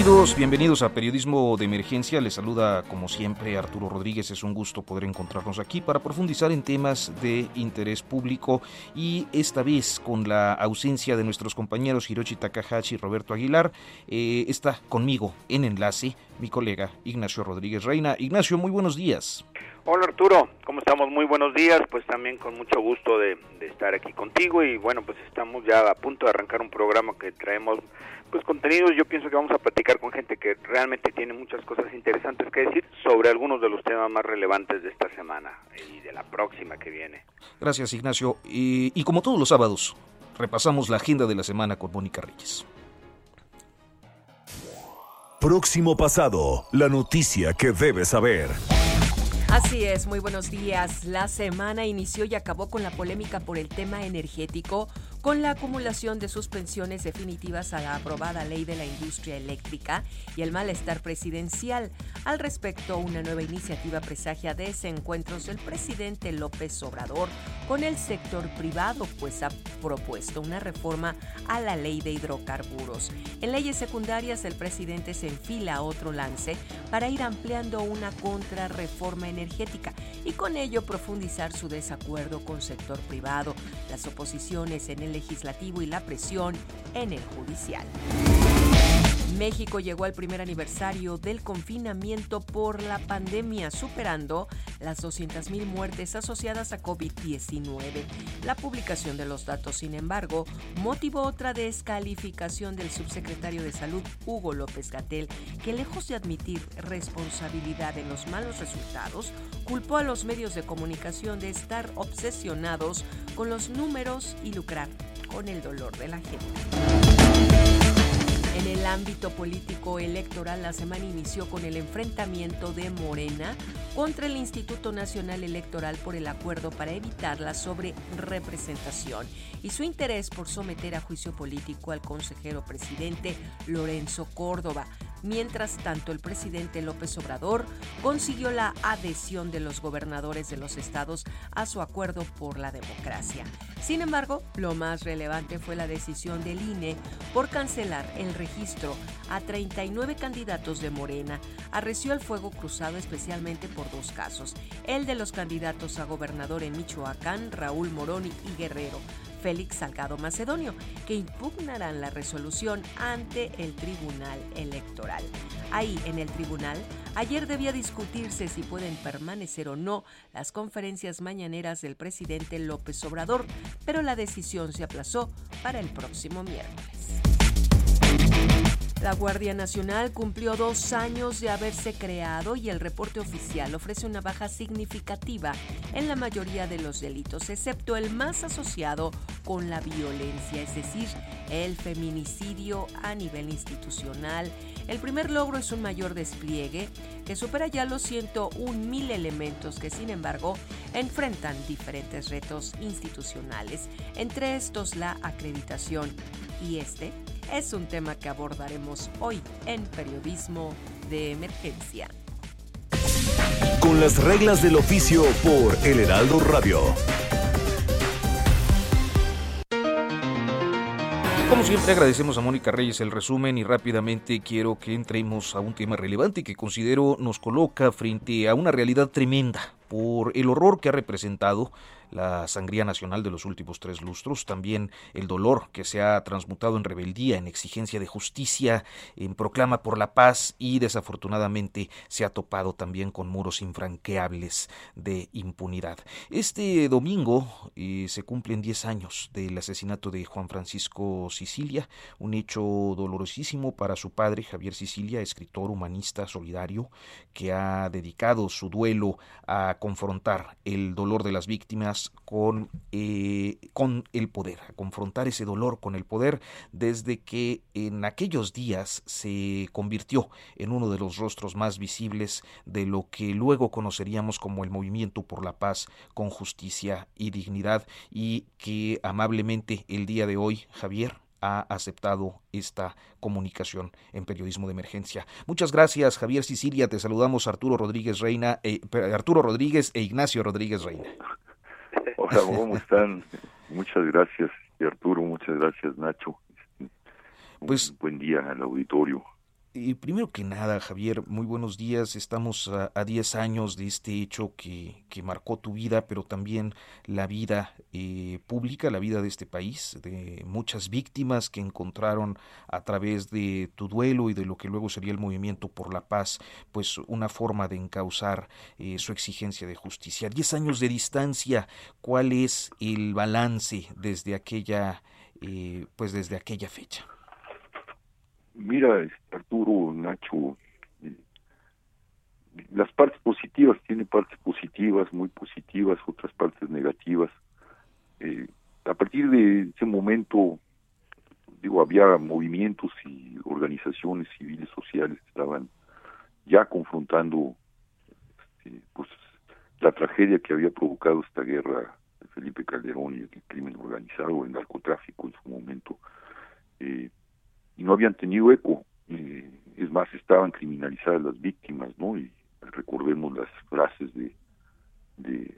Bienvenidos, bienvenidos a Periodismo de Emergencia. Les saluda como siempre Arturo Rodríguez. Es un gusto poder encontrarnos aquí para profundizar en temas de interés público y esta vez con la ausencia de nuestros compañeros Hiroshi Takahashi y Roberto Aguilar. eh, está conmigo en enlace mi colega Ignacio Rodríguez Reina. Ignacio, muy buenos días. Hola Arturo, ¿cómo estamos? Muy buenos días, pues también con mucho gusto de, de, estar aquí contigo y bueno, pues estamos ya a punto de arrancar un programa que traemos pues contenidos, yo pienso que vamos a platicar con gente que realmente tiene muchas cosas interesantes que decir sobre algunos de los temas más relevantes de esta semana y de la próxima que viene. Gracias Ignacio, y, y como todos los sábados, repasamos la agenda de la semana con Mónica Reyes. Próximo pasado, la noticia que debes saber. Así es, muy buenos días. La semana inició y acabó con la polémica por el tema energético, con la acumulación de suspensiones definitivas a la aprobada ley de la industria eléctrica y el malestar presidencial. Al respecto, una nueva iniciativa presagia desencuentros del presidente López Obrador con el sector privado, pues ha propuesto una reforma a la ley de hidrocarburos. En leyes secundarias, el presidente se enfila a otro lance para ir ampliando una contrarreforma energética y con ello profundizar su desacuerdo con sector privado, las oposiciones en el legislativo y la presión en el judicial. México llegó al primer aniversario del confinamiento por la pandemia, superando las 200.000 muertes asociadas a COVID-19. La publicación de los datos, sin embargo, motivó otra descalificación del subsecretario de Salud, Hugo López Gatel, que lejos de admitir responsabilidad en los malos resultados, culpó a los medios de comunicación de estar obsesionados con los números y lucrar con el dolor de la gente. En el ámbito político electoral, la semana inició con el enfrentamiento de Morena contra el Instituto Nacional Electoral por el acuerdo para evitar la sobrerepresentación y su interés por someter a juicio político al consejero presidente Lorenzo Córdoba. Mientras tanto, el presidente López Obrador consiguió la adhesión de los gobernadores de los estados a su acuerdo por la democracia. Sin embargo, lo más relevante fue la decisión del INE por cancelar el registro a 39 candidatos de Morena. Arreció el fuego cruzado especialmente por dos casos, el de los candidatos a gobernador en Michoacán, Raúl Morón y Guerrero, Félix Salgado Macedonio, que impugnarán la resolución ante el Tribunal Electoral. Ahí, en el tribunal, ayer debía discutirse si pueden permanecer o no las conferencias mañaneras del presidente López Obrador, pero la decisión se aplazó para el próximo miércoles. La Guardia Nacional cumplió dos años de haberse creado y el reporte oficial ofrece una baja significativa en la mayoría de los delitos, excepto el más asociado con la violencia, es decir, el feminicidio a nivel institucional. El primer logro es un mayor despliegue que supera ya los 101 mil elementos que, sin embargo, enfrentan diferentes retos institucionales, entre estos la acreditación y este es un tema que abordaremos hoy en Periodismo de Emergencia. Con las reglas del oficio por El Heraldo Radio. Como siempre agradecemos a Mónica Reyes el resumen y rápidamente quiero que entremos a un tema relevante que considero nos coloca frente a una realidad tremenda por el horror que ha representado la sangría nacional de los últimos tres lustros, también el dolor que se ha transmutado en rebeldía, en exigencia de justicia, en proclama por la paz y desafortunadamente se ha topado también con muros infranqueables de impunidad. Este domingo eh, se cumplen 10 años del asesinato de Juan Francisco Sicilia, un hecho dolorosísimo para su padre Javier Sicilia, escritor humanista solidario, que ha dedicado su duelo a confrontar el dolor de las víctimas con, eh, con el poder, a confrontar ese dolor con el poder desde que en aquellos días se convirtió en uno de los rostros más visibles de lo que luego conoceríamos como el movimiento por la paz con justicia y dignidad y que amablemente el día de hoy, Javier, ha aceptado esta comunicación en periodismo de emergencia. Muchas gracias, Javier Sicilia. Te saludamos Arturo Rodríguez Reina, eh, Arturo Rodríguez e Ignacio Rodríguez Reina. Hola, ¿cómo están? Muchas gracias, Arturo. Muchas gracias, Nacho. Pues, buen día al auditorio. Y primero que nada, Javier, muy buenos días. Estamos a 10 años de este hecho que, que, marcó tu vida, pero también la vida eh, pública, la vida de este país, de muchas víctimas que encontraron a través de tu duelo y de lo que luego sería el movimiento por la paz, pues una forma de encauzar eh, su exigencia de justicia. Diez años de distancia, ¿cuál es el balance desde aquella, eh, pues desde aquella fecha? Mira, este, Arturo, Nacho, las partes positivas, tiene partes positivas, muy positivas, otras partes negativas. Eh, a partir de ese momento, digo, había movimientos y organizaciones civiles sociales que estaban ya confrontando este, pues la tragedia que había provocado esta guerra de Felipe Calderón y el crimen organizado, el narcotráfico en su momento. Eh, y no habían tenido eco. Es más, estaban criminalizadas las víctimas, ¿no? Y recordemos las frases de, de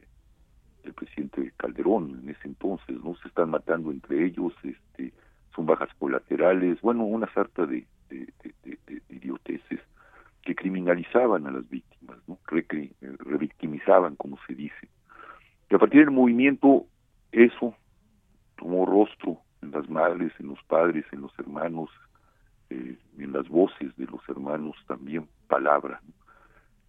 del presidente Calderón en ese entonces, ¿no? Se están matando entre ellos, este, son bajas colaterales, bueno, una sarta de, de, idioteces que criminalizaban a las víctimas, ¿no? revictimizaban, como se dice. Y a partir del movimiento, eso tomó rostro en las madres, en los padres, en los hermanos, eh, en las voces de los hermanos también palabra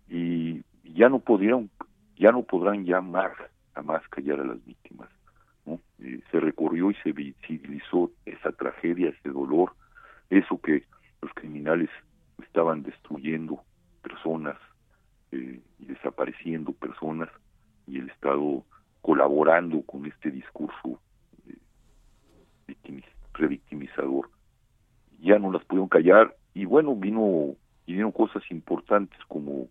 y ya no podrían ya no podrán llamar jamás callar a las víctimas. Eh, se recorrió y se visibilizó esa tragedia ese dolor eso que los criminales estaban destruyendo personas eh, y desapareciendo personas y el Estado colaborando con este discurso revictimizador ya no las pudieron callar y bueno, vino vinieron cosas importantes como,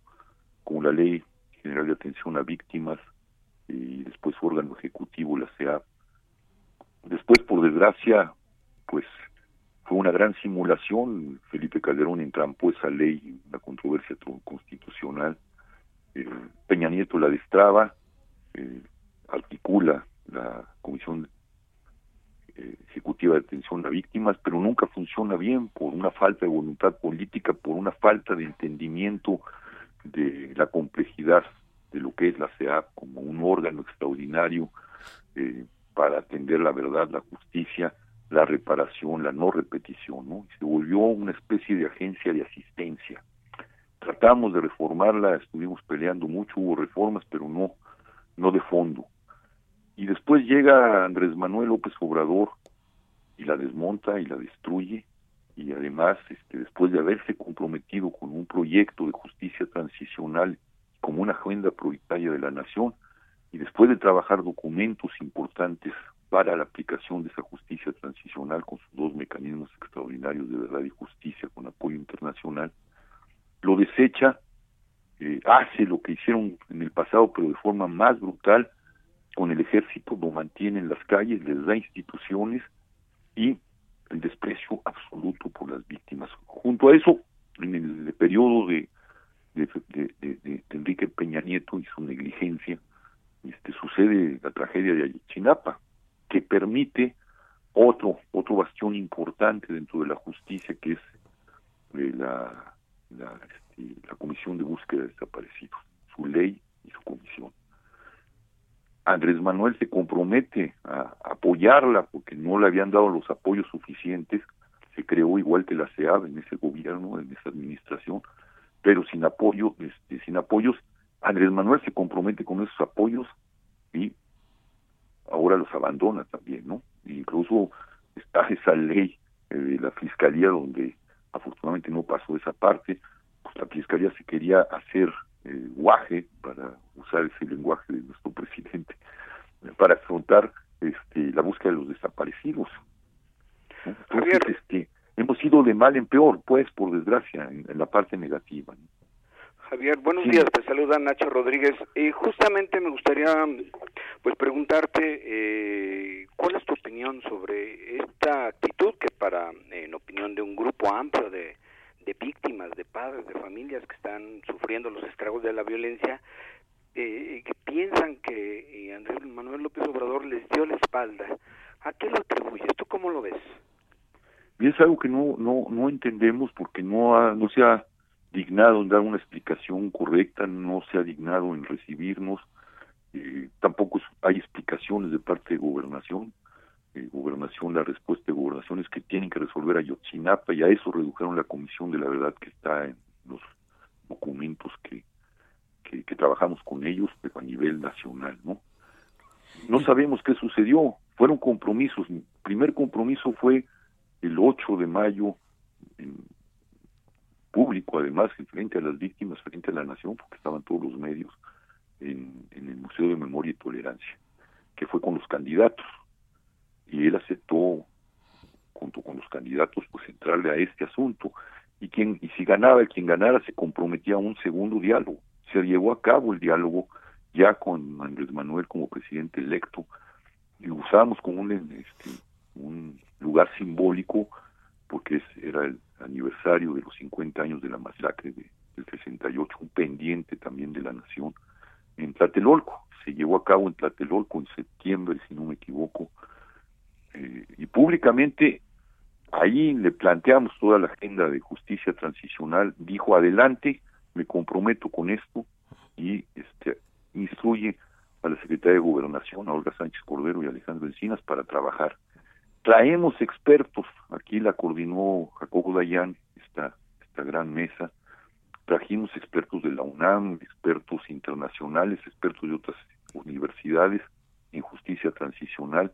como la Ley General de Atención a Víctimas y después su órgano ejecutivo, la CEA. Después, por desgracia, pues fue una gran simulación. Felipe Calderón entrampó esa ley, una controversia constitucional. Eh, Peña Nieto la destraba, eh, articula la Comisión ejecutiva de atención a víctimas, pero nunca funciona bien por una falta de voluntad política, por una falta de entendimiento de la complejidad de lo que es la CEAP como un órgano extraordinario eh, para atender la verdad, la justicia, la reparación, la no repetición, ¿no? Se volvió una especie de agencia de asistencia. Tratamos de reformarla, estuvimos peleando mucho, hubo reformas, pero no, no de fondo. Y después llega Andrés Manuel López Obrador y la desmonta y la destruye y además este, después de haberse comprometido con un proyecto de justicia transicional como una agenda prioritaria de la nación y después de trabajar documentos importantes para la aplicación de esa justicia transicional con sus dos mecanismos extraordinarios de verdad y justicia con apoyo internacional, lo desecha, eh, hace lo que hicieron en el pasado pero de forma más brutal, con el ejército lo mantiene en las calles, les da instituciones y el desprecio absoluto por las víctimas. Junto a eso, en el periodo de, de, Enrique Peña Nieto y su negligencia, este, sucede la tragedia de Ayotzinapa, que permite otro otro bastión importante dentro de la justicia que es eh, la, la, este, la Comisión de Búsqueda de Desaparecidos, su ley y su comisión Andrés Manuel se compromete a apoyarla porque no le habían dado los apoyos suficientes, se creó igual que la SEAB en ese gobierno, en esa administración, pero sin apoyo, este, sin apoyos, Andrés Manuel se compromete con esos apoyos y ahora los abandona también, ¿no? incluso está esa ley eh, de la fiscalía donde afortunadamente no pasó esa parte, pues la fiscalía se quería hacer eh, guaje, para usar ese lenguaje de nuestro presidente, para afrontar este, la búsqueda de los desaparecidos. Entonces, este, hemos ido de mal en peor, pues, por desgracia, en, la parte negativa. Javier, buenos días, te saluda Nacho Rodríguez. y justamente me gustaría pues preguntarte eh, cuál es tu opinión sobre esta actitud que para, en opinión de un grupo amplio de, de víctimas, de padres, de familias que están sufriendo los estragos de la violencia, eh, que piensan que eh, Andrés Manuel López Obrador les dio la espalda. ¿A qué lo atribuyes? ¿Tú cómo lo ves? Y es algo que no no no entendemos porque no ha, no se ha dignado en dar una explicación correcta, no se ha dignado en recibirnos, eh, tampoco hay explicaciones de parte de gobernación eh, gobernación, la respuesta de gobernación es que tienen que resolver a Yotzinapa y a eso redujeron la comisión de la verdad que está en los documentos que, que, trabajamos con ellos, pero a nivel nacional, ¿no? No sabemos qué sucedió, fueron compromisos. Mi primer compromiso fue el 8 de mayo, en público además, frente a las víctimas, frente a la nación, porque estaban todos los medios, en, en el Museo de Memoria y Tolerancia, que fue con los candidatos y él aceptó junto con los candidatos pues entrarle a este asunto. Y quien y si ganaba quien ganara se comprometía a un segundo diálogo. Se llevó a cabo el diálogo ya con Andrés Manuel como presidente electo. Y usábamos como un este, un lugar simbólico porque es, era el aniversario de los 50 años de la masacre de, del 68 un pendiente también de la nación en Tlatelolco. Se llevó a cabo en Tlatelolco en septiembre si no me equivoco eh, y públicamente ahí le planteamos toda la agenda de justicia transicional, dijo adelante, me comprometo con esto y este instruye a la Secretaría de Gobernación, a Olga Sánchez Cordero y Alejandro Encinas para trabajar. Traemos expertos, aquí la coordinó Jacobo Dayan, esta, esta gran mesa, trajimos expertos de la UNAM, expertos internacionales, expertos de otras universidades en justicia transicional,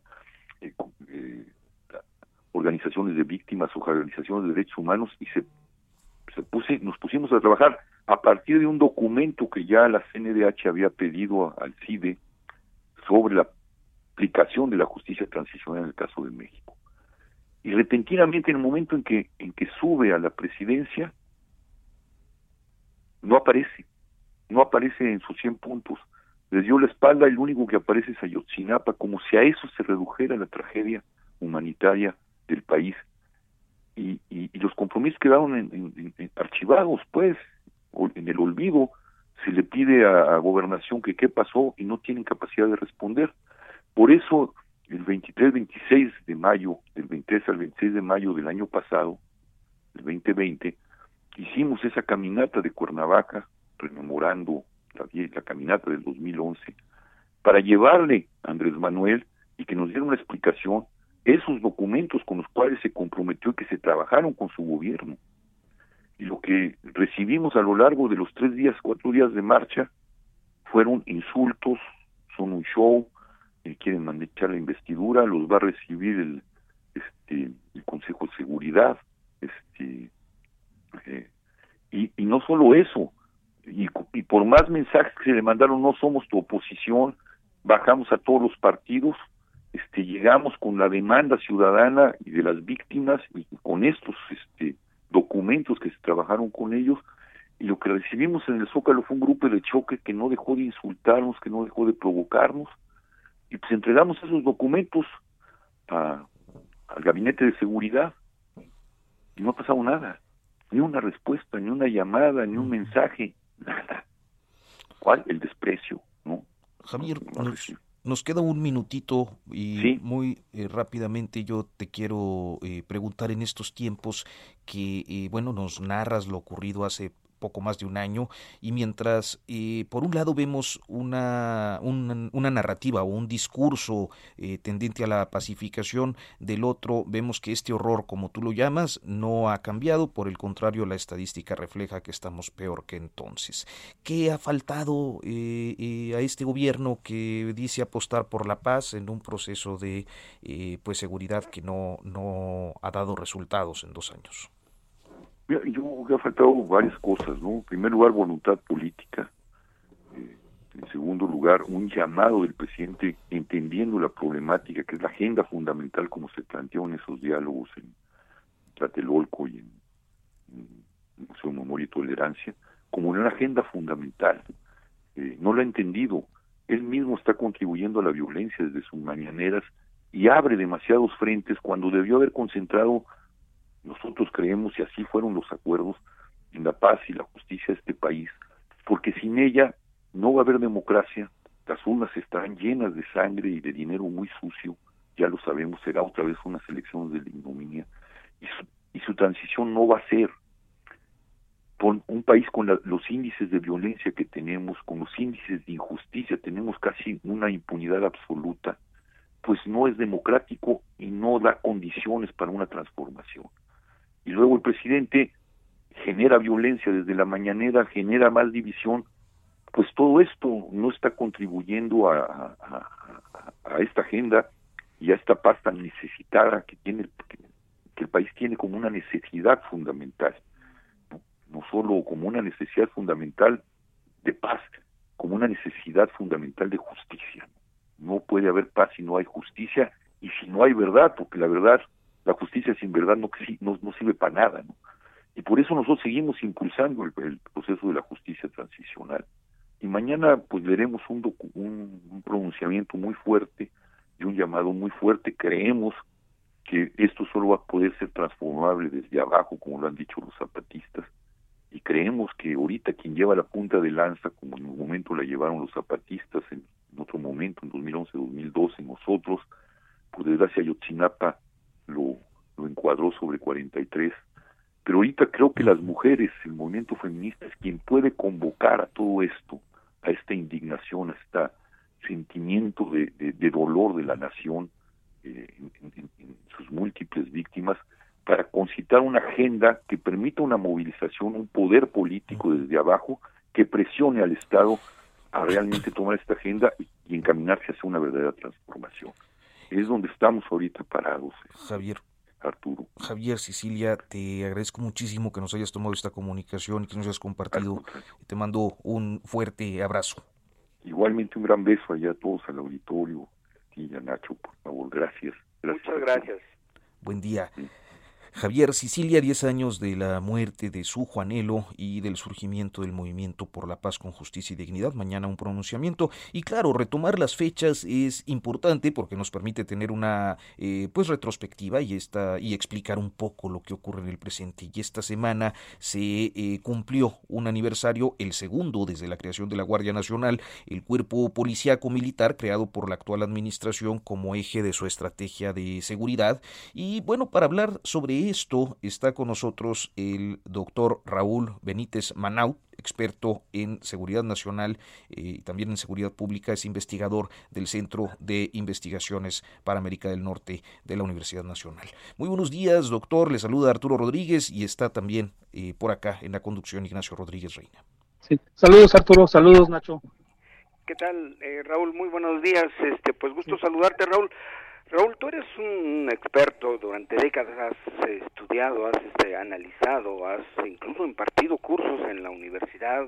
eh, eh, organizaciones de víctimas o organizaciones de derechos humanos y se, se puse, nos pusimos a trabajar a partir de un documento que ya la CNDH había pedido al CIDE sobre la aplicación de la justicia transicional en el caso de México. Y repentinamente en el momento en que en que sube a la presidencia no aparece, no aparece en sus 100 puntos les dio la espalda lo único que aparece es Ayotzinapa, como si a eso se redujera la tragedia humanitaria del país. Y, y, los compromisos quedaron en, archivados, pues, en el olvido. Se le pide a, gobernación que qué pasó y no tienen capacidad de responder. Por eso, el 23-26 de mayo, del 23 al 26 de mayo del año pasado, el 2020, hicimos esa caminata de Cuernavaca, rememorando la, caminata del 2011, para llevarle a Andrés Manuel y que nos diera una explicación esos documentos con los cuales se comprometió y que se trabajaron con su gobierno. Y lo que recibimos a lo largo de los tres días, cuatro días de marcha, fueron insultos, son un show, eh, quieren manechar la investidura, los va a recibir el, este, el Consejo de Seguridad, este, eh, y no solo eso, y, por más mensajes que se le mandaron, no somos tu oposición, bajamos a todos los partidos, este, llegamos con la demanda ciudadana y de las víctimas y con estos este, documentos que se trabajaron con ellos y lo que recibimos en el Zócalo fue un grupo de choque que no dejó de insultarnos, que no dejó de provocarnos y pues entregamos esos documentos a, al gabinete de seguridad y no ha pasado nada, ni una respuesta, ni una llamada, ni un mensaje, nada. ¿Cuál? El desprecio, ¿no? Javier, nos, queda un minutito y muy eh, rápidamente yo te quiero eh, preguntar en estos tiempos que, eh, bueno, nos narras lo ocurrido hace poco más de un año y mientras eh, por un lado vemos una, una, narrativa o un discurso eh, tendente a la pacificación, del otro vemos que este horror, como tú lo llamas, no ha cambiado, por el contrario la estadística refleja que estamos peor que entonces. ¿Qué ha faltado eh, a este gobierno que dice apostar por la paz en un proceso de pues seguridad que no, no ha dado resultados en dos años? Yo creo que ha faltado varias cosas, ¿no? En primer lugar, voluntad política. Eh, en segundo lugar, un llamado del presidente entendiendo la problemática, que es la agenda fundamental como se planteó en esos diálogos en Tlatelolco y en, en Museo Memoria y Tolerancia, como una agenda fundamental. Eh, no lo ha entendido. Él mismo está contribuyendo a la violencia desde sus mañaneras y abre demasiados frentes cuando debió haber concentrado nosotros creemos, y así fueron los acuerdos, en la paz y la justicia de este país, porque sin ella no va a haber democracia, las urnas estarán llenas de sangre y de dinero muy sucio, ya lo sabemos, será otra vez unas elecciones de la ignominia, y su, transición no va a ser con un país con los índices de violencia que tenemos, con los índices de injusticia, tenemos casi una impunidad absoluta, pues no es democrático y no da condiciones para una transformación y luego el presidente genera violencia desde la mañanera, genera más división, pues todo esto no está contribuyendo a, esta agenda y a esta paz tan necesitada que tiene que el país tiene como una necesidad fundamental, no, no solo como una necesidad fundamental de paz, como una necesidad fundamental de justicia. No puede haber paz si no hay justicia y si no hay verdad, porque la verdad la justicia sin verdad no, no, sirve para nada, ¿no? Y por eso nosotros seguimos impulsando el, proceso de la justicia transicional. Y mañana pues veremos un, un, pronunciamiento muy fuerte y un llamado muy fuerte. Creemos que esto solo va a poder ser transformable desde abajo, como lo han dicho los zapatistas, y creemos que ahorita quien lleva la punta de lanza, como en un momento la llevaron los zapatistas, en, otro momento, en 2011, 2012, nosotros, por desgracia Yotzinapa lo, lo encuadró sobre 43. Pero ahorita creo que las mujeres, el movimiento feminista es quien puede convocar a todo esto, a esta indignación, a este sentimiento de, de, dolor de la nación eh, en, sus múltiples víctimas, para concitar una agenda que permita una movilización, un poder político desde abajo que presione al Estado a realmente tomar esta agenda y encaminarse hacia una verdadera transformación es donde estamos ahorita parados. Eh, Javier. Arturo. Javier, Sicilia, te agradezco muchísimo que nos hayas tomado esta comunicación y que nos hayas compartido. Te mando un fuerte abrazo. Igualmente un gran beso allá a todos al auditorio. Y a Nacho, por favor, gracias. Muchas gracias. Buen día. Javier Sicilia, 10 años de la muerte de su Juanelo y del surgimiento del movimiento por la paz con justicia y dignidad. Mañana un pronunciamiento. Y claro, retomar las fechas es importante porque nos permite tener una eh, pues retrospectiva y, esta, y explicar un poco lo que ocurre en el presente. Y esta semana se eh, cumplió un aniversario, el segundo desde la creación de la Guardia Nacional, el cuerpo policíaco militar creado por la actual administración como eje de su estrategia de seguridad. Y bueno, para hablar sobre esto está con nosotros el doctor Raúl Benítez Manaut, experto en seguridad nacional eh, y también en seguridad pública, es investigador del Centro de Investigaciones para América del Norte de la Universidad Nacional. Muy buenos días, doctor. Le saluda Arturo Rodríguez y está también eh, por acá en la conducción Ignacio Rodríguez Reina. Sí. Saludos, Arturo. Saludos, Nacho. ¿Qué tal, eh, Raúl? Muy buenos días. Este, pues gusto saludarte, Raúl. Raúl, tú eres un experto, durante décadas has estudiado, has este, analizado, has incluso impartido cursos en la Universidad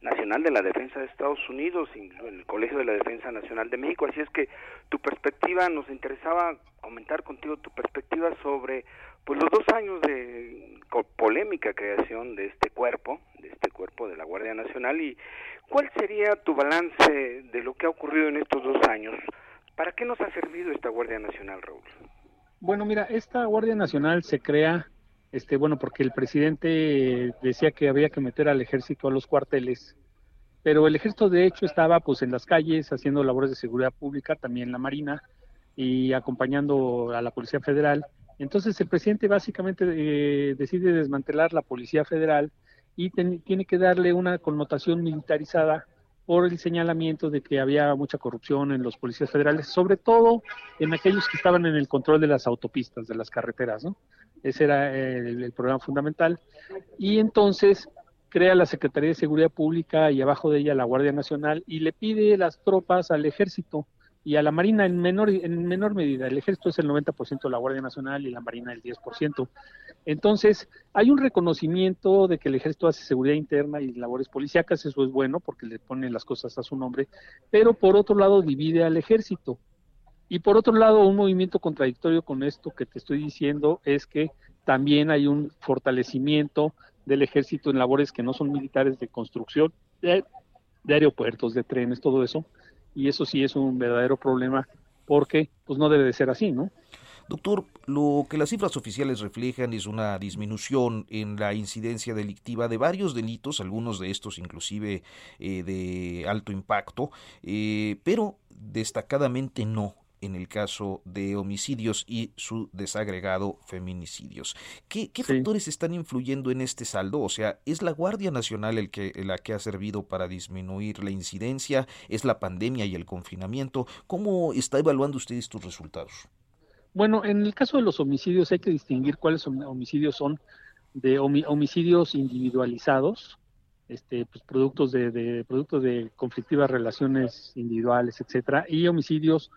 Nacional de la Defensa de Estados Unidos, en el Colegio de la Defensa Nacional de México, así es que tu perspectiva, nos interesaba comentar contigo tu perspectiva sobre pues los dos años de polémica creación de este cuerpo, de este cuerpo de la Guardia Nacional y cuál sería tu balance de lo que ha ocurrido en estos dos años. ¿Para qué nos esta Nacional, Raúl? Bueno, mira, esta Guardia Nacional se crea, este, bueno, porque el presidente decía que había que meter al ejército a los cuarteles, pero el ejército de hecho estaba pues en las calles haciendo labores de seguridad pública, también la Marina, y acompañando a la Policía Federal. Entonces el presidente básicamente eh, decide desmantelar la Policía Federal y tiene que darle una connotación militarizada por el señalamiento de que había mucha corrupción en los policías federales, sobre todo en aquellos que estaban en el control de las autopistas, de las carreteras, ¿no? Ese era el, el problema fundamental. Y entonces crea la Secretaría de Seguridad Pública y abajo de ella la Guardia Nacional y le pide las tropas al ejército y a la Marina en menor, en menor medida. El ejército es el 90% de la Guardia Nacional y la Marina el 10%. Entonces, hay un reconocimiento de que el ejército hace seguridad interna y labores policíacas, eso es bueno porque le pone las cosas a su nombre, pero por otro lado divide al ejército. Y por otro lado, un movimiento contradictorio con esto que te estoy diciendo es que también hay un fortalecimiento del ejército en labores que no son militares de construcción, de aeropuertos, de trenes, todo eso, y eso sí es un verdadero problema porque pues no debe de ser así, ¿no? Doctor, lo que las cifras oficiales reflejan es una disminución en la incidencia delictiva de varios delitos, algunos de estos inclusive eh, de alto impacto, eh, pero destacadamente no en el caso de homicidios y su desagregado feminicidios. ¿Qué, factores están influyendo en este saldo? O sea, ¿es la Guardia Nacional el que, la que ha servido para disminuir la incidencia? ¿Es la pandemia y el confinamiento? ¿Cómo está evaluando usted estos resultados? Bueno, en el caso de los homicidios hay que distinguir cuáles homicidios son de homicidios individualizados, este, pues, productos de, de productos de conflictivas relaciones individuales, etcétera, y homicidios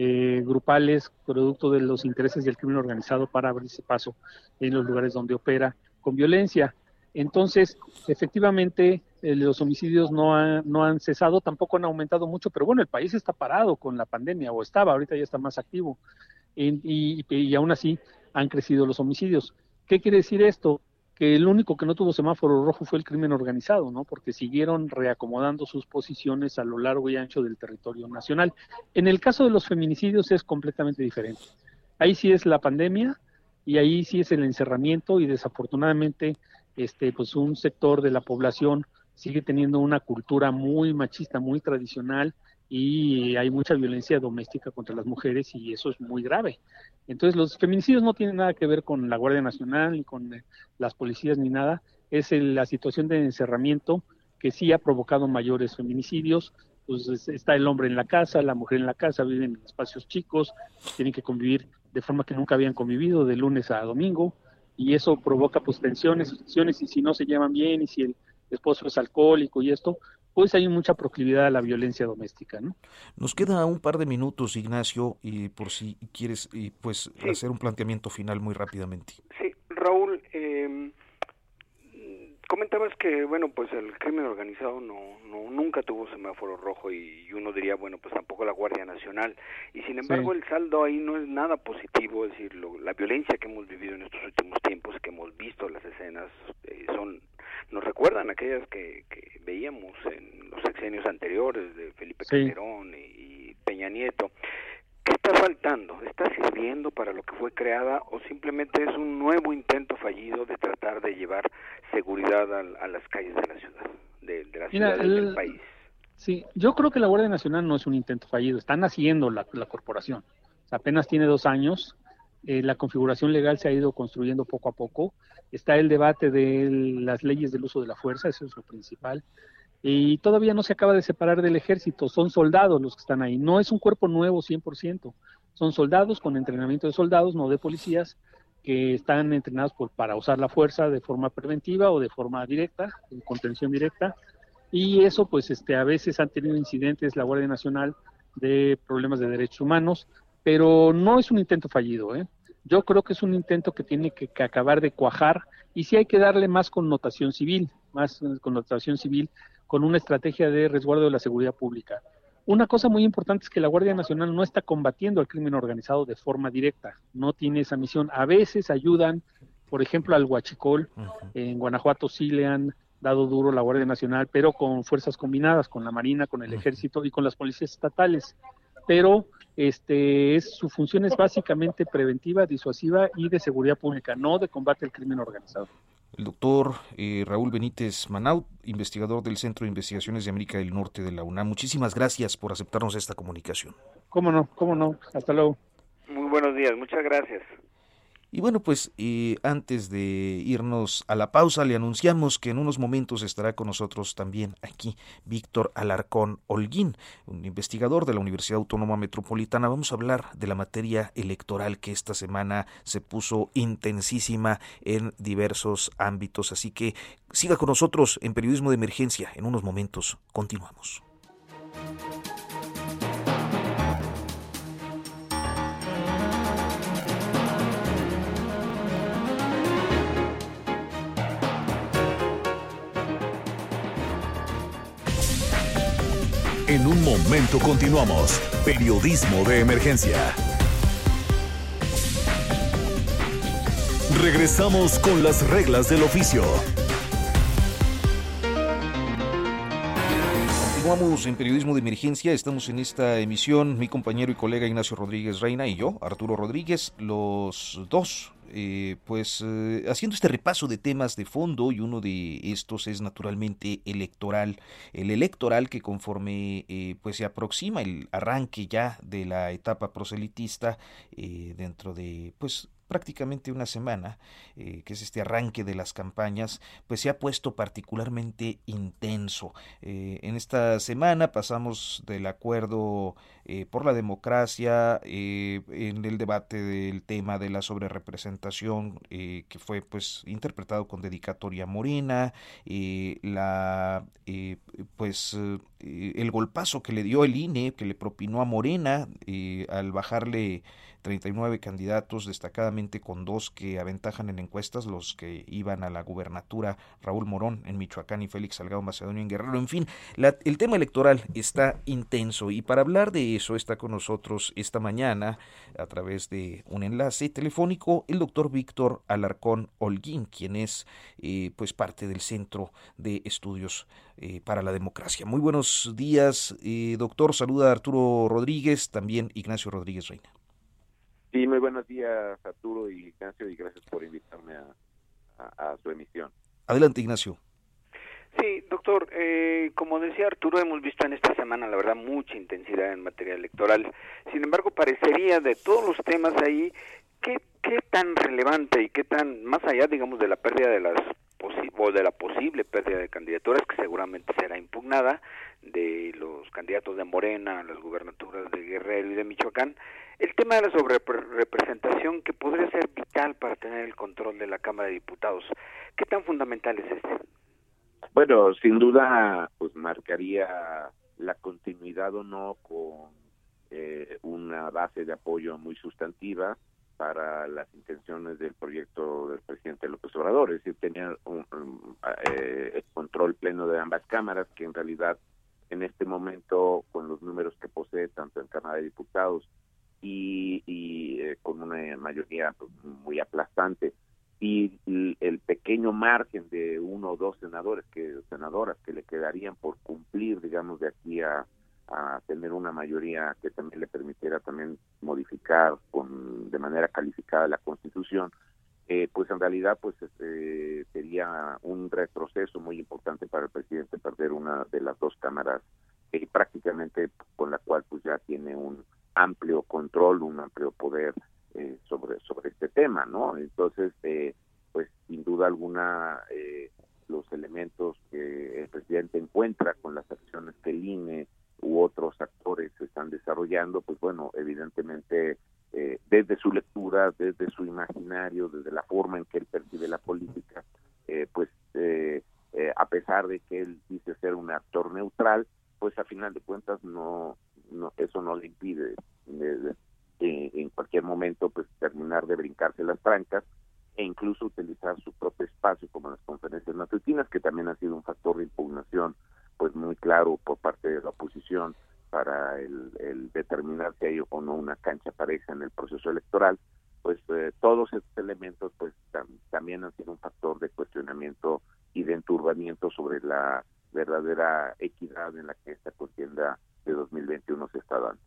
eh, grupales, producto de los intereses del crimen organizado para abrirse paso en los lugares donde opera con violencia. Entonces, efectivamente, eh, los homicidios no, no han cesado, tampoco han aumentado mucho, pero bueno, el país está parado con la pandemia, o estaba, ahorita ya está más activo, y, y aún así han crecido los homicidios. ¿Qué quiere decir esto? Que el único que no tuvo semáforo rojo fue el crimen organizado, ¿no? Porque siguieron reacomodando sus posiciones a lo largo y ancho del territorio nacional. En el caso de los feminicidios es completamente diferente. Ahí sí es la pandemia y ahí sí es el encerramiento y desafortunadamente este pues un sector de la población sigue teniendo una cultura muy machista, muy tradicional y hay mucha violencia doméstica contra las mujeres y eso es muy grave. Entonces los feminicidios no tienen nada que ver con la Guardia Nacional ni con eh, las policías ni nada, es la situación de encerramiento que sí ha provocado mayores feminicidios, pues está el hombre en la casa, la mujer en la casa, viven en espacios chicos, tienen que convivir de forma que nunca habían convivido de lunes a domingo y eso provoca pues tensiones, tensiones y si no se llevan bien y si el esposo es alcohólico y esto, pues hay mucha proclividad a la violencia doméstica, ¿no? Nos queda un par de minutos, Ignacio, y por si quieres pues hacer un planteamiento final muy rápidamente. Sí, Raúl, eh, comentabas que bueno pues el crimen organizado no, no nunca tuvo semáforo rojo y, uno diría bueno pues tampoco la Guardia Nacional. Y sin embargo el saldo ahí no es nada positivo es decir la violencia que hemos vivido en estos últimos tiempos que hemos visto las escenas eh, son nos recuerdan aquellas que, que veíamos en los sexenios anteriores de Felipe Calderón y Peña Nieto ¿Qué está faltando? ¿Está sirviendo para lo que fue creada o simplemente es un nuevo intento fallido de tratar de llevar seguridad a, las calles de la ciudad, de, la ciudad del país? Sí, yo creo que la Guardia Nacional no es un intento fallido, está naciendo la, corporación. apenas tiene dos años, eh, la configuración legal se ha ido construyendo poco a poco, está el debate de las leyes del uso de la fuerza, eso es lo principal y todavía no se acaba de separar del ejército, son soldados los que están ahí, no es un cuerpo nuevo 100%, son soldados con entrenamiento de soldados, no de policías, que están entrenados por, para usar la fuerza de forma preventiva o de forma directa, en contención directa, y eso pues este a veces han tenido incidentes la Guardia Nacional de problemas de derechos humanos, pero no es un intento fallido, ¿eh? Yo creo que es un intento que tiene que, que acabar de cuajar y sí hay que darle más connotación civil, más connotación civil con una estrategia de resguardo de la seguridad pública. Una cosa muy importante es que la Guardia Nacional no está combatiendo al crimen organizado de forma directa, no tiene esa misión. A veces ayudan, por ejemplo, al Huachicol, en Guanajuato sí le han dado duro la Guardia Nacional, pero con fuerzas combinadas, con la Marina, con el Ejército y con las policías estatales. Pero este es su función es básicamente preventiva, disuasiva y de seguridad pública, no de combate al crimen organizado el doctor eh, Raúl Benítez Manaut, investigador del Centro de Investigaciones de América del Norte de la UNAM. Muchísimas gracias por aceptarnos esta comunicación. Cómo no, cómo no. Hasta luego. Muy buenos días, muchas gracias. Y bueno, pues antes de irnos a la pausa, le anunciamos que en unos momentos estará con nosotros también aquí Víctor Alarcón Holguín, un investigador de la Universidad Autónoma Metropolitana. Vamos a hablar de la materia electoral que esta semana se puso intensísima en diversos ámbitos. Así que siga con nosotros en Periodismo de Emergencia. En unos momentos continuamos. En un momento continuamos. Periodismo de emergencia. Regresamos con las reglas del oficio. Continuamos en Periodismo de Emergencia. Estamos en esta emisión, mi compañero y colega Ignacio Rodríguez Reina y yo, Arturo Rodríguez, los dos eh, pues eh, haciendo este repaso de temas de fondo y uno de estos es naturalmente electoral, el electoral que conforme eh, pues se aproxima el arranque ya de la etapa proselitista dentro de pues prácticamente una semana, eh, que es este arranque de las campañas, pues se ha puesto particularmente intenso. Eh, en esta semana pasamos del acuerdo eh, por la democracia, en el debate del tema de la sobrerepresentación, que fue pues interpretado con dedicatoria morena, la pues el golpazo que le dio el INE, que le propinó a Morena al bajarle 39 candidatos, destacadamente con dos que aventajan en encuestas, los que iban a la gubernatura, Raúl Morón en Michoacán y Félix Salgado Macedonio en Guerrero. En fin, el tema electoral está intenso y para hablar de eso está con nosotros esta mañana a través de un enlace telefónico el doctor Víctor Alarcón Holguín, quien es eh, pues parte del Centro de Estudios eh, para la Democracia. Muy buenos días, eh, doctor. Saluda a Arturo Rodríguez, también Ignacio Rodríguez Reina. Sí, muy buenos días, Arturo y Ignacio, y gracias por invitarme a, su emisión. Adelante, Ignacio. Sí, doctor, eh, como decía Arturo, hemos visto en esta semana, la verdad, mucha intensidad en materia electoral. Sin embargo, parecería de todos los temas ahí, ¿qué, qué tan relevante y qué tan, más allá, digamos, de la pérdida de las o de la posible pérdida de candidaturas, que seguramente será impugnada, de los candidatos de Morena las gubernaturas de Guerrero y de Michoacán, el tema de la sobrerepresentación que podría ser vital para tener el control de la Cámara de Diputados, ¿qué tan fundamental es este? Bueno, sin duda, pues marcaría la continuidad o no con eh, una base de apoyo muy sustantiva para las intenciones del proyecto del presidente López Obrador, es decir, tener un, eh, el control pleno de ambas cámaras, que en realidad en este momento, con los números que posee tanto en Cámara de Diputados y, eh, con una mayoría pues, muy aplastante, y el, pequeño margen de uno o dos senadores que senadoras que le quedarían por cumplir, digamos, de aquí a a tener una mayoría que también le permitiera también modificar con de manera calificada la constitución eh, pues en realidad pues este, sería un retroceso muy importante para el presidente perder una de las dos cámaras eh, prácticamente con la cual pues ya tiene un amplio control un amplio poder eh, sobre sobre este tema no entonces pues sin duda alguna los elementos que el presidente encuentra con las acciones que el INE u otros actores se están desarrollando, pues bueno, evidentemente eh, desde su lectura, desde su imaginario, desde la forma en que él percibe la política, eh, pues eh, a pesar de que él dice ser un actor neutral, pues a final de cuentas no, no eso no le impide en cualquier momento pues terminar de brincarse las trancas e incluso utilizar su propio espacio como las conferencias matutinas, que también ha sido un factor de impugnación muy claro por parte de la oposición para el, determinar si hay o no una cancha pareja en el proceso electoral, pues eh, todos estos elementos pues también han sido un factor de cuestionamiento y de enturbamiento sobre la verdadera equidad en la que esta contienda de 2021 se está dando.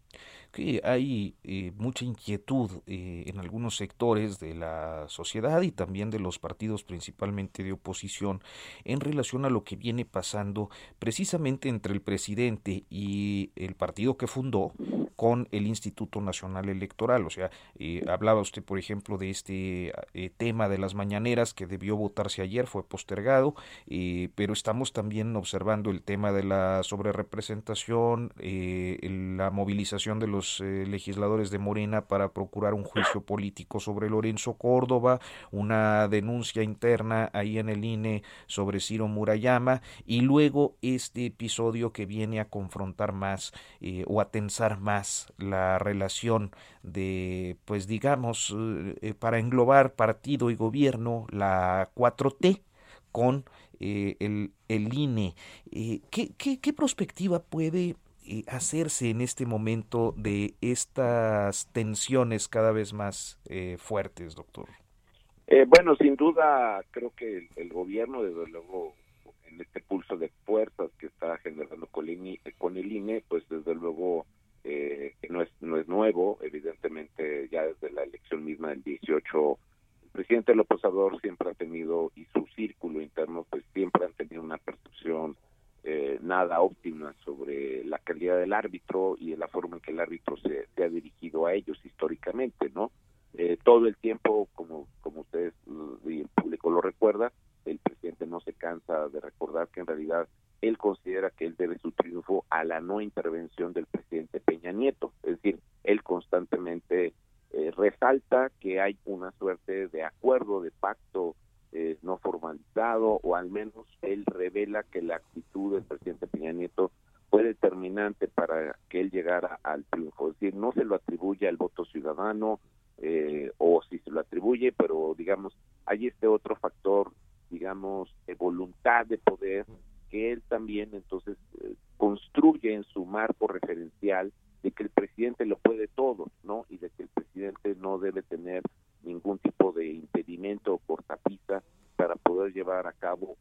Que hay eh, mucha inquietud eh, en algunos sectores de la sociedad y también de los partidos principalmente de oposición en relación a lo que viene pasando precisamente entre el presidente y el partido que fundó con el Instituto Nacional Electoral. O sea, eh, hablaba usted, por ejemplo, de este tema de las mañaneras que debió votarse ayer, fue postergado, pero estamos también observando el tema de la sobrerepresentación, la movilización de los eh, legisladores de Morena para procurar un juicio político sobre Lorenzo Córdoba, una denuncia interna ahí en el INE sobre Ciro Murayama y luego este episodio que viene a confrontar más eh, o a tensar más la relación de, pues digamos, eh, para englobar partido y gobierno, la 4T con el, el, INE. ¿qué, qué, ¿Qué perspectiva puede eh, hacerse en este momento de estas tensiones cada vez más eh, fuertes, doctor? Eh, bueno, sin duda, creo que el, gobierno, desde luego, en este pulso de fuerzas que está generando con el INE, con el INE pues desde luego no, es, no es nuevo, evidentemente ya desde la elección misma del 18 el presidente López Obrador siempre ha tenido y su círculo interno pues siempre han tenido una percepción eh, nada óptima sobre la calidad del árbitro y la forma en que el árbitro se, ha dirigido a ellos históricamente, ¿no? Eh, todo el tiempo, como, como ustedes y el público lo recuerda, el presidente no se cansa de recordar que en realidad él considera que él debe su triunfo a la no intervención del presidente Peña Nieto. Es decir, él constantemente eh, resalta que hay una suerte de acuerdo, de pacto eh, no formalizado o al menos él revela que la actitud del presidente Peña Nieto fue determinante para que él llegara al triunfo. Es decir, no se lo atribuye al voto ciudadano eh, o si se lo atribuye, pero digamos, hay este otro factor, digamos, de voluntad de poder que él también entonces eh, construye en su marco referencial de que el presidente lo puede todo, ¿no? Y de que el presidente no debe tener ningún tipo de impedimento o cortapista para poder llevar a cabo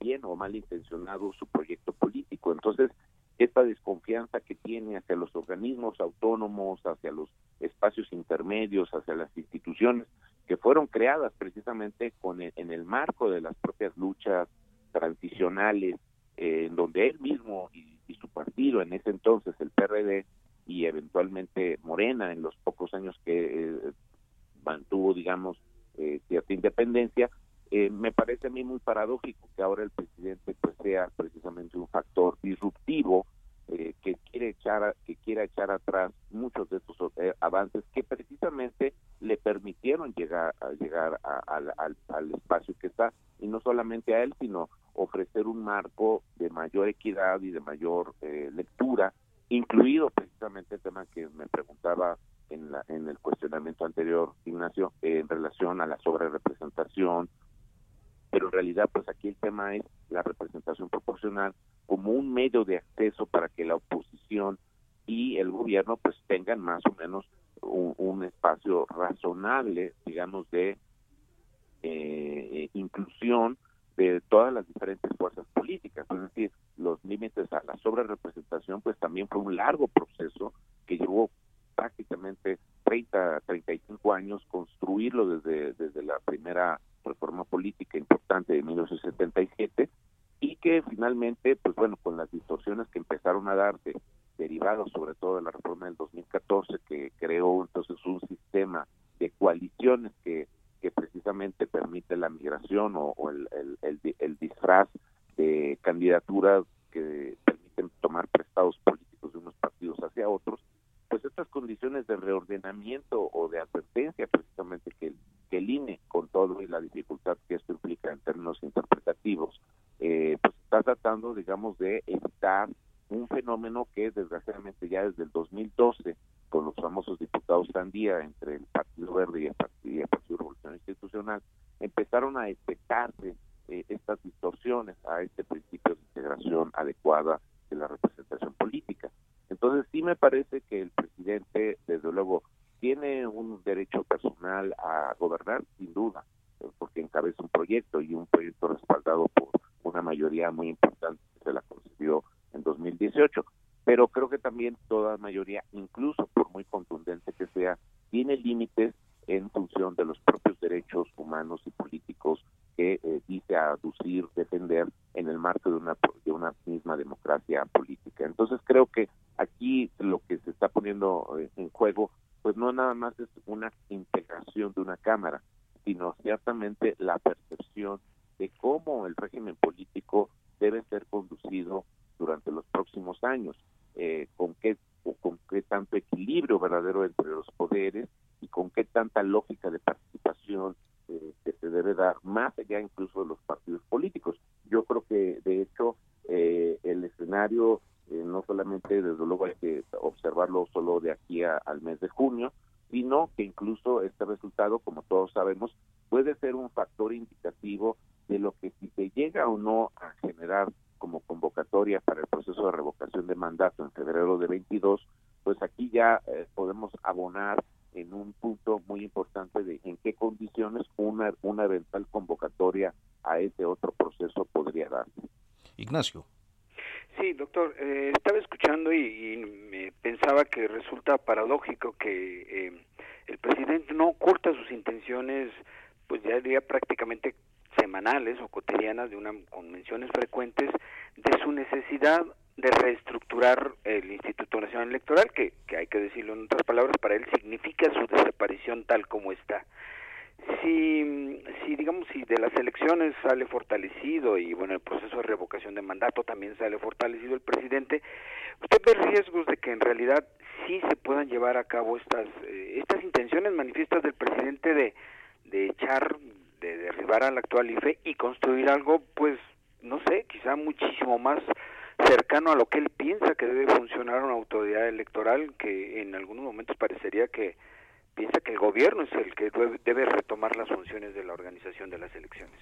bien o mal intencionado su proyecto político. Entonces, esta desconfianza que tiene hacia los organismos autónomos, hacia los espacios intermedios, hacia las instituciones que fueron creadas precisamente con en el marco de las propias luchas transicionales, eh, en donde él mismo y, y, su partido, en ese entonces el PRD y eventualmente Morena, en los pocos años que eh, mantuvo, digamos, eh, cierta independencia, eh, me parece a mí muy paradójico que ahora el presidente pues sea precisamente un factor disruptivo eh, que quiere echar que quiera echar atrás muchos de estos avances que precisamente le permitieron llegar a llegar al, al, espacio que está. Y no solamente a él sino ofrecer un marco de mayor equidad y de mayor lectura incluido precisamente el tema que me preguntaba en, la, en el cuestionamiento anterior, Ignacio, en relación a la sobrerepresentación, pero en realidad pues aquí el tema es la representación proporcional como un medio de acceso para que la oposición y el gobierno pues tengan más o menos un, espacio razonable, digamos, de eh, inclusión de todas las diferentes fuerzas políticas. Es decir, los límites a la sobrerepresentación pues también fue un largo proceso que llevó prácticamente 30, 35 años construirlo desde, desde la primera reforma política importante de 1977 y que finalmente, pues bueno, con las distorsiones que empezaron a darse, derivados sobre todo de la reforma del 2014, que creó entonces un sistema de coaliciones que, que precisamente permite la migración o, el, el, disfraz de candidaturas que permiten tomar prestados políticos de unos partidos hacia otros, pues estas condiciones de reordenamiento o de advertencia precisamente que que el INE, con todo y la dificultad que esto implica en términos interpretativos, eh, pues está tratando, digamos, de evitar un fenómeno que desgraciadamente ya desde el 2012, con los famosos diputados Sandía entre el Partido Verde y el Partido, a detectarse eh, estas distorsiones a este principio de integración adecuada de la representación política. Entonces sí me parece que el presidente, desde luego, tiene un derecho personal a gobernar, sin duda, porque encabeza un proyecto y un proyecto respaldado por una mayoría muy importante que se la concedió en 2018. pero creo que también toda mayoría, incluso por muy contundente que sea, tiene límites en función de los propios derechos humanos y políticos que eh, dice aducir, defender en el marco de una, de una misma democracia política. Entonces creo que aquí lo que se está poniendo eh, en juego, pues no nada más es una integración de una Cámara, sino ciertamente la percepción de cómo el régimen político debe ser conducido durante los próximos años, eh, con qué con qué tanto equilibrio verdadero entre los poderes y con qué tanta lógica de participación eh, que se debe dar más allá incluso de los partidos políticos. Yo creo que de hecho eh, el escenario eh, no solamente desde luego hay que observarlo solo de aquí al mes de junio, sino que incluso este resultado, como todos sabemos, puede ser un factor indicativo de lo que si se llega o no a generar como convocatoria para el proceso de revocación de mandato en febrero de 22, pues aquí ya podemos abonar en un punto muy importante de en qué condiciones una, una eventual convocatoria a ese otro proceso podría darse. Ignacio. Sí, doctor, eh, estaba escuchando y, me pensaba que resulta paradójico que eh, el presidente no oculta sus intenciones, pues ya diría prácticamente semanales o cotidianas de una convenciones frecuentes de su necesidad de reestructurar el Instituto Nacional Electoral, que, que hay que decirlo en otras palabras, para él significa su desaparición tal como está. Si, si digamos, si de las elecciones sale fortalecido y bueno, el proceso de revocación de mandato también sale fortalecido el presidente, ¿usted ve riesgos de que en realidad sí se puedan llevar a cabo estas, eh, estas intenciones manifiestas del presidente de, de echar, de derribar al actual IFE y construir algo, pues, no sé, quizá muchísimo más cercano a lo que él piensa que debe funcionar una autoridad electoral que en algunos momentos parecería que piensa que el gobierno es el que debe retomar las funciones de la organización de las elecciones.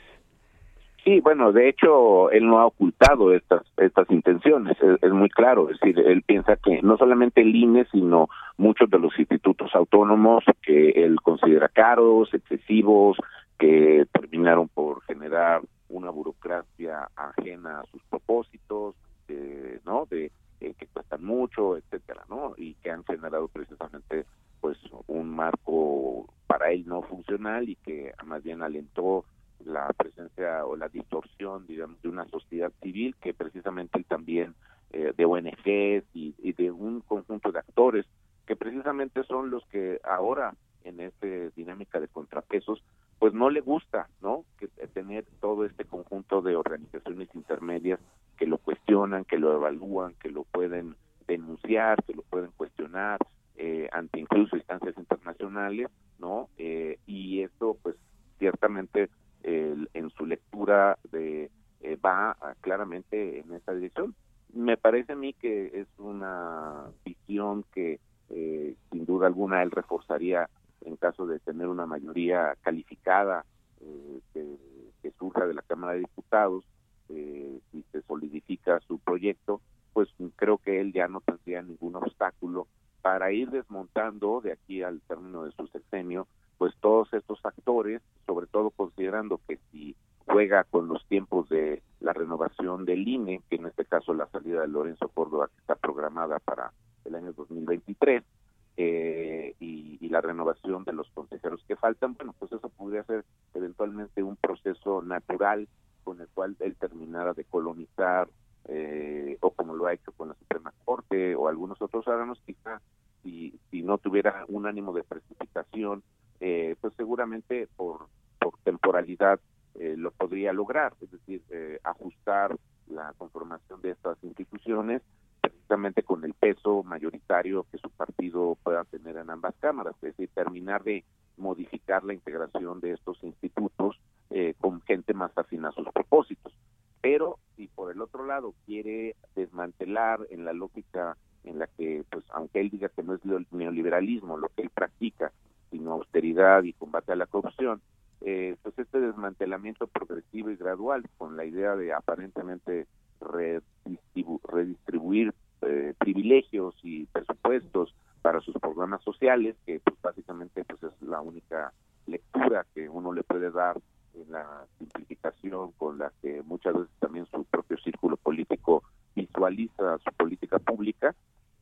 Sí, bueno, de hecho, él no ha ocultado estas estas intenciones, es, muy claro, es decir, él piensa que no solamente el INE, sino muchos de los institutos autónomos que él considera caros, excesivos, que terminaron por generar una burocracia ajena a sus propósitos, ¿no? De eh, que cuestan mucho, etcétera, ¿no? Y que han generado precisamente pues un marco para él y que más bien alentó la presencia o la distorsión, digamos, de una sociedad civil que precisamente él también eh, de ONGs y, y, de un conjunto de actores que precisamente son los que ahora en esta dinámica de contrapesos pues no le gusta, ¿no? Que eh, tener todo este conjunto de organizaciones intermedias que lo cuestionan, que lo evalúan, que lo pueden denunciar, que lo pueden cuestionar eh, ante incluso instancias internacionales, ¿no? Eh, y esto, pues, ciertamente en su lectura de va claramente en esa dirección. Me parece a mí que es una visión que sin duda alguna él reforzaría en caso de tener una mayoría calificada eh, que, surja de la Cámara de Diputados eh, y se solidifica su proyecto, pues creo que él ya no tendría ningún obstáculo para ir desmontando de aquí al término de su sexenio, pues todos estos actores, sobre todo considerando que si juega con los tiempos de la renovación del INE, que en este caso la salida de Lorenzo Córdoba que está programada para el año 2023, eh, y, la renovación de los consejeros que faltan, bueno, pues eso podría ser eventualmente un proceso natural con el cual de colonizar, eh, o como lo ha hecho con la Suprema Corte o algunos otros órganos, quizá si, no tuviera un ánimo de precipitación, eh, pues seguramente por, por temporalidad eh, lo podría lograr, es decir, ajustar la conformación de estas instituciones precisamente con el peso mayoritario que su partido pueda tener en ambas cámaras, es decir, terminar de modificar la integración de estos institutos eh, con gente más afín a sus propósitos. Pero si por el otro lado quiere desmantelar en la lógica en la que, pues, aunque él diga que no es neoliberalismo lo que él practica, sino austeridad y combate a la corrupción, eh, pues este desmantelamiento progresivo y gradual, con la idea de aparentemente redistribuir eh, privilegios y presupuestos para sus programas sociales, que pues básicamente pues es la única lectura que uno le puede dar en la simplificación con la que muchas veces también su propio círculo político visualiza su política pública,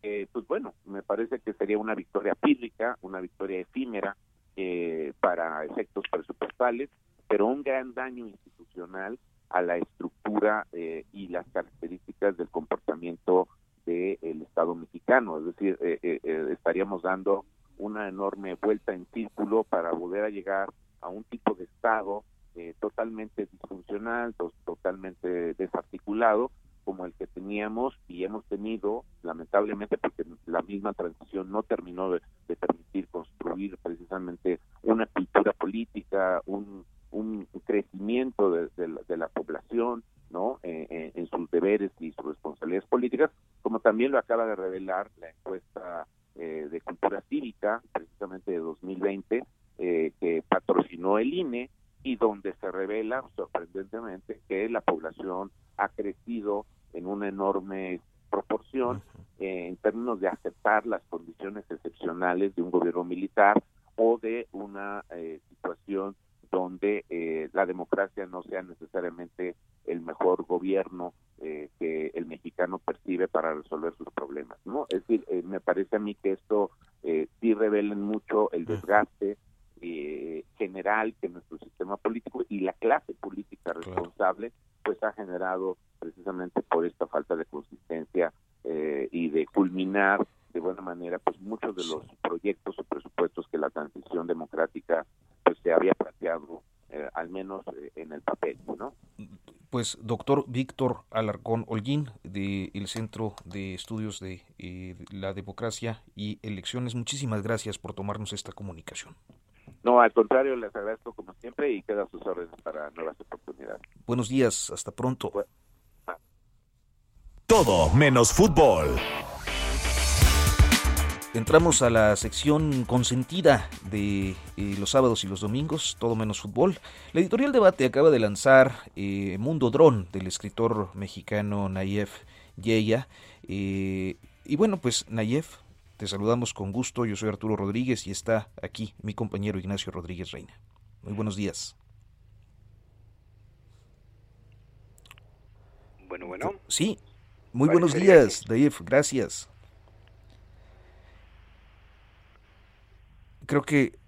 eh, pues bueno, me parece que sería una victoria pírrica, una victoria efímera eh, para efectos presupuestales, pero un gran daño institucional a la estructura eh, y las características del comportamiento del Estado mexicano. Es decir, estaríamos dando una enorme vuelta en círculo para volver a llegar a un tipo de Estado totalmente disfuncional, totalmente desarticulado, como el que teníamos y hemos tenido, lamentablemente, porque la misma transición no terminó de, permitir construir precisamente una cultura política, un, un crecimiento de, la, población, ¿no? Eh, eh, en sus deberes y sus responsabilidades políticas, como también lo acaba de revelar la encuesta eh, de cultura cívica, precisamente de 2020, que patrocinó el INE y donde se revela sorprendentemente que la población ha crecido en una enorme proporción eh, en términos de aceptar las condiciones excepcionales de un gobierno militar o de una eh, situación donde eh, la democracia no sea necesariamente el mejor gobierno que el mexicano percibe para resolver sus problemas. no Es decir, me parece a mí que esto sí revela mucho el desgaste general que nuestro sistema político y la clase política responsable pues ha generado precisamente por esta falta de consistencia eh, y de culminar de buena manera pues muchos de los proyectos o presupuestos que la transición democrática pues se había planteado eh, al menos eh, en el papel, ¿no? Pues doctor Víctor Alarcón Holguín del Centro de Estudios de la Democracia y Elecciones, muchísimas gracias por tomarnos esta comunicación. No, al contrario, les agradezco como siempre y queda sus órdenes para nuevas oportunidades. Buenos días, hasta pronto. Todo menos fútbol. Entramos a la sección consentida de eh, los sábados y los domingos, todo menos fútbol. La editorial Debate acaba de lanzar eh, Mundo Dron del escritor mexicano Nayef Yeya. Eh, y bueno, pues Nayef, te saludamos con gusto. Yo soy Arturo Rodríguez y está aquí mi compañero Ignacio Rodríguez Reina. Muy buenos días. Bueno, bueno. Sí, muy buenos días, Dave, gracias. Creo que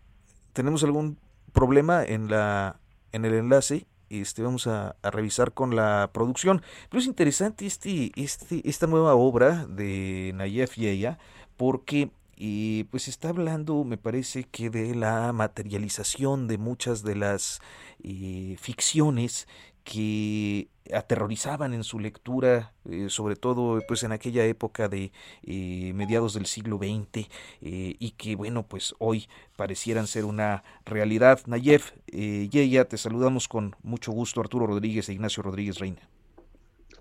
tenemos algún problema en la en el enlace. Este, vamos a, revisar con la producción. Pero es interesante este, este, esta nueva obra de Nayef Yeya porque y pues está hablando, me parece que de la materialización de muchas de las eh, ficciones que aterrorizaban en su lectura, eh, sobre todo pues en aquella época de eh, mediados del siglo XX eh, y que bueno pues hoy parecieran ser una realidad. Nayef, Yeya, te saludamos con mucho gusto Arturo Rodríguez e Ignacio Rodríguez Reina.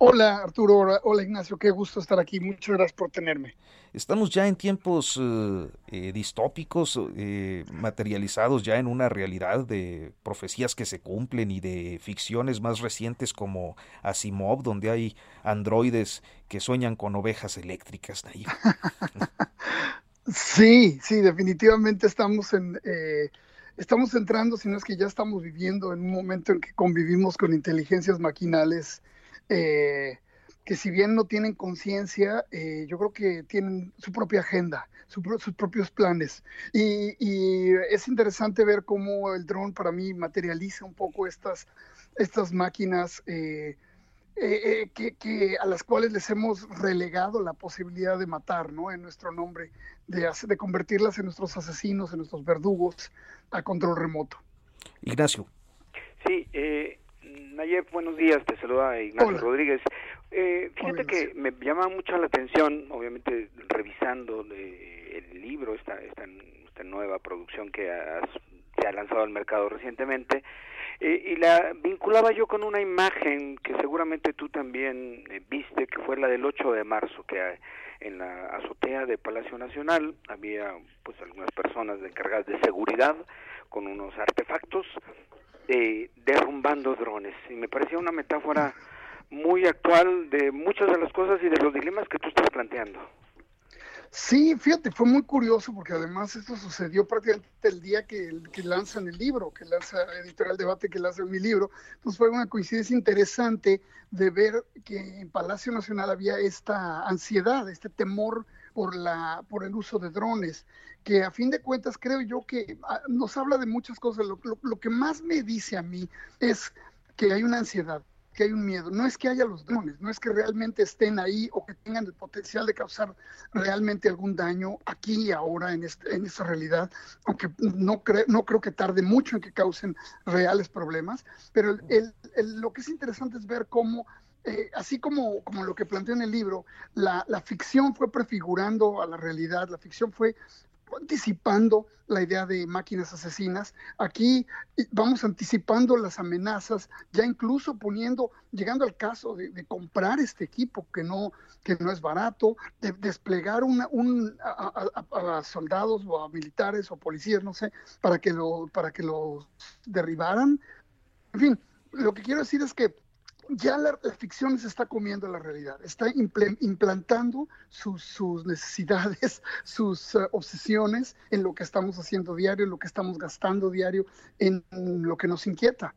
Hola Arturo, hola Ignacio, qué gusto estar aquí, muchas gracias por tenerme. Estamos ya en tiempos eh, eh, distópicos, eh, materializados ya en una realidad de profecías que se cumplen y de ficciones más recientes como Asimov, donde hay androides que sueñan con ovejas eléctricas. sí, sí, definitivamente estamos en... Estamos entrando, si no es que ya estamos viviendo en un momento en que convivimos con inteligencias maquinales eh, que si bien no tienen conciencia, eh, yo creo que tienen su propia agenda, sus propios planes. Y, es interesante ver cómo el dron para mí materializa un poco estas, estas máquinas eh, que, a las cuales les hemos relegado la posibilidad de matar, ¿no? En nuestro nombre, de, de convertirlas en nuestros asesinos, en nuestros verdugos a control remoto. Ignacio. Sí, eh, Nayef, buenos días, te saluda Ignacio Rodríguez. Eh, fíjate que me llama mucho la atención, obviamente revisando el libro, esta, esta, esta nueva producción que se ha lanzado al mercado recientemente, eh, y la vinculaba yo con una imagen que seguramente tú también eh, viste, que fue la del 8 de marzo, que en la azotea de Palacio Nacional. Había pues algunas personas encargadas de seguridad con unos artefactos eh, derrumbando drones. Y me parecía una metáfora muy actual de muchas de las cosas y de los dilemas que tú estás planteando. Sí, fíjate, fue muy curioso porque además esto sucedió prácticamente el día que, que lanzan el libro, que lanza Editorial Debate, que lanza mi libro. Entonces fue una coincidencia interesante de ver que en Palacio Nacional había esta ansiedad, este temor por, la, por el uso de drones, que a fin de cuentas creo yo que ah, nos habla de muchas cosas. lo que más me dice a mí es que hay una ansiedad que hay un miedo. No es que haya los drones, no es que realmente estén ahí o que tengan el potencial de causar realmente algún daño aquí y ahora en, este, en esta realidad, aunque no, no creo que tarde mucho en que causen reales problemas, pero lo que es interesante es ver cómo eh, así como, como lo que planteó en el libro, la, la, ficción fue prefigurando a la realidad, la ficción fue anticipando la idea de máquinas asesinas. Aquí eh, vamos anticipando las amenazas, ya incluso poniendo, llegando al caso de, comprar este equipo que no, que no es barato, de desplegar una, un, a, soldados o a militares o policías, no sé, para que lo, para que los derribaran. En fin, lo que quiero decir es que ya la, ficción se está comiendo la realidad, está implantando sus, necesidades, sus eh, obsesiones en lo que estamos haciendo diario, en lo que estamos gastando diario, en lo que nos inquieta.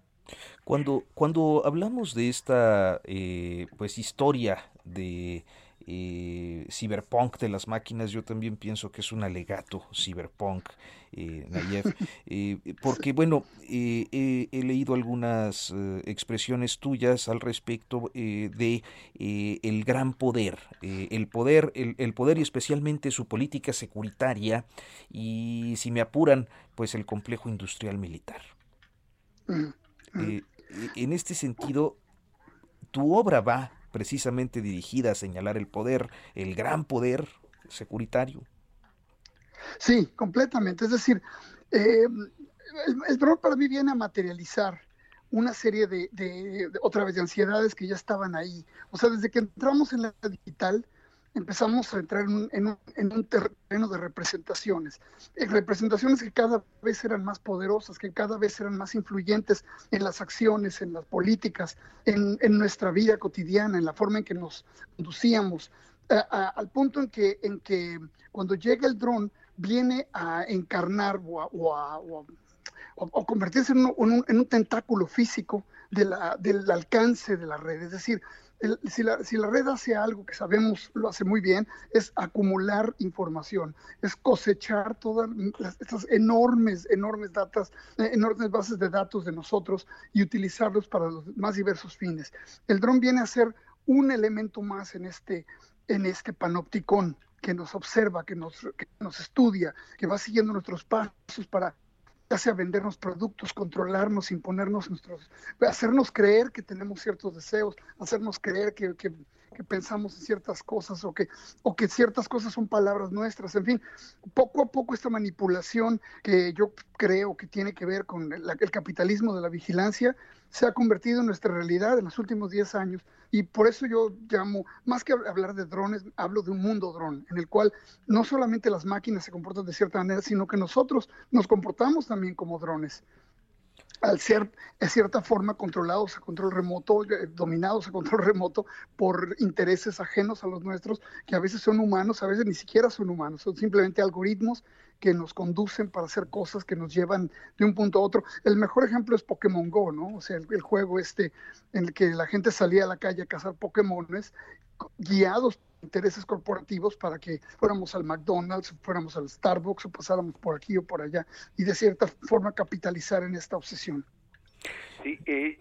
Cuando, cuando hablamos de esta eh, pues historia de eh, cyberpunk de las máquinas, yo también pienso que es un alegato cyberpunk, eh, Nayef, eh, porque bueno, eh, he leído algunas expresiones tuyas al respecto de el gran poder, el poder, el, el, poder y especialmente su política securitaria y si me apuran, pues el complejo industrial militar. Mm, mm. en este sentido, tu obra va precisamente dirigida a señalar el poder, el gran poder securitario. Sí, completamente. Es decir, eh, el, el para mí viene a materializar una serie de, de, otra vez, de ansiedades que ya estaban ahí. O sea, desde que entramos en la digital, empezamos a entrar en un, terreno de representaciones, eh, representaciones que cada vez eran más poderosas, que cada vez eran más influyentes en las acciones, en las políticas, en, nuestra vida cotidiana, en la forma en que nos conducíamos, al punto en que, en que cuando llega el dron viene a encarnar o o convertirse en un, en un, tentáculo físico de la, del alcance de la red. Es decir, si, la, si, la, red hace algo que sabemos lo hace muy bien, es acumular información, es cosechar todas estas enormes, enormes datas, eh, enormes bases de datos de nosotros y utilizarlos para los más diversos fines. El dron viene a ser un elemento más en este, en este panopticón que nos observa, que nos, que nos estudia, que va siguiendo nuestros pasos para ya sea vendernos productos, controlarnos, imponernos nuestros, hacernos creer que tenemos ciertos deseos, hacernos creer que, que, pensamos en ciertas cosas o que, o que ciertas cosas son palabras nuestras, en fin, poco a poco esta manipulación que yo creo que tiene que ver con el, el capitalismo de la vigilancia se ha convertido en nuestra realidad en los últimos 10 años. Y por eso yo llamo, más que hablar de drones, hablo de un mundo dron, en el cual no solamente las máquinas se comportan de cierta manera, sino que nosotros nos comportamos también como drones al ser de cierta forma controlados a control remoto, eh, dominados a control remoto por intereses ajenos a los nuestros, que a veces son humanos, a veces ni siquiera son humanos, son simplemente algoritmos que nos conducen para hacer cosas que nos llevan de un punto a otro. El mejor ejemplo es Pokémon Go, ¿no? O sea, el, juego este en el que la gente salía a la calle a cazar Pokémones guiados intereses corporativos para que fuéramos al McDonald's, fuéramos al Starbucks o pasáramos por aquí o por allá y de cierta forma capitalizar en esta obsesión. Sí, eh,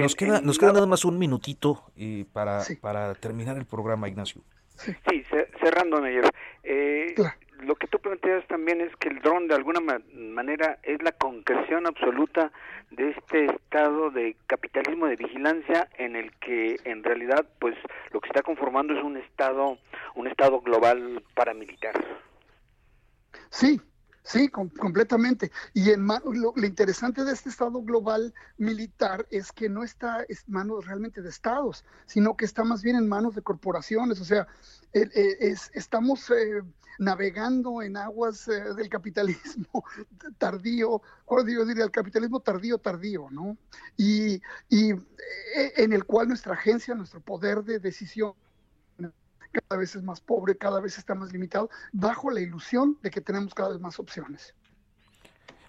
nos queda, nos queda nada más un minutito eh, para, para terminar el programa, Ignacio. Sí, cerrando, Neyer. Eh, lo que tú planteas también es que el dron de alguna manera es la concreción absoluta de este estado de capitalismo de vigilancia en el que en realidad pues lo que está conformando es un estado un estado global paramilitar. Sí, Sí, completamente. Y en lo, interesante de este Estado global militar es que no está en manos realmente de estados, sino que está más bien en manos de corporaciones. O sea, estamos eh, navegando en aguas eh, del capitalismo tardío, yo diría el capitalismo tardío, tardío, ¿no? Y, y eh, en el cual nuestra agencia, nuestro poder de decisión cada vez es más pobre, cada vez está más limitado, bajo la ilusión de que tenemos cada vez más opciones.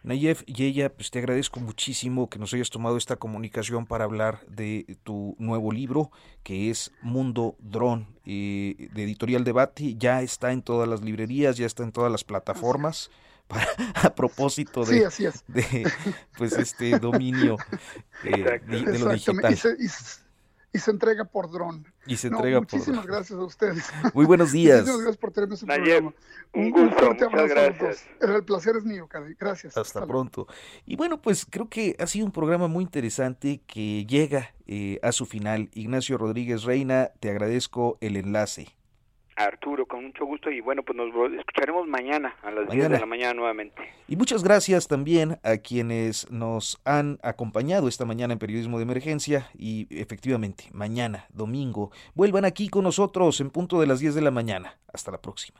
Nayef y ella, pues te agradezco muchísimo que nos hayas tomado esta comunicación para hablar de tu nuevo libro, que es Mundo Dron, eh, de Editorial Debate. Ya está en todas las librerías, ya está en todas las plataformas. Para, a propósito de, de, pues este dominio eh, de, lo digital y se entrega por dron. Y se entrega muchísimas gracias a ustedes. Muy buenos días. muchísimas gracias por tenerme su programa. Un, gusto, un muchas gracias. El placer es mío, Gracias. Hasta, pronto. Y bueno, pues creo que ha sido un programa muy interesante que llega eh, a su final. Ignacio Rodríguez Reina, te agradezco el enlace. Arturo, con mucho gusto y bueno, pues nos escucharemos mañana a las 10 de la mañana nuevamente. Y muchas gracias también a quienes nos han acompañado esta mañana en Periodismo de Emergencia y efectivamente, mañana, domingo, vuelvan aquí con nosotros en punto de las 10 de la mañana. Hasta la próxima.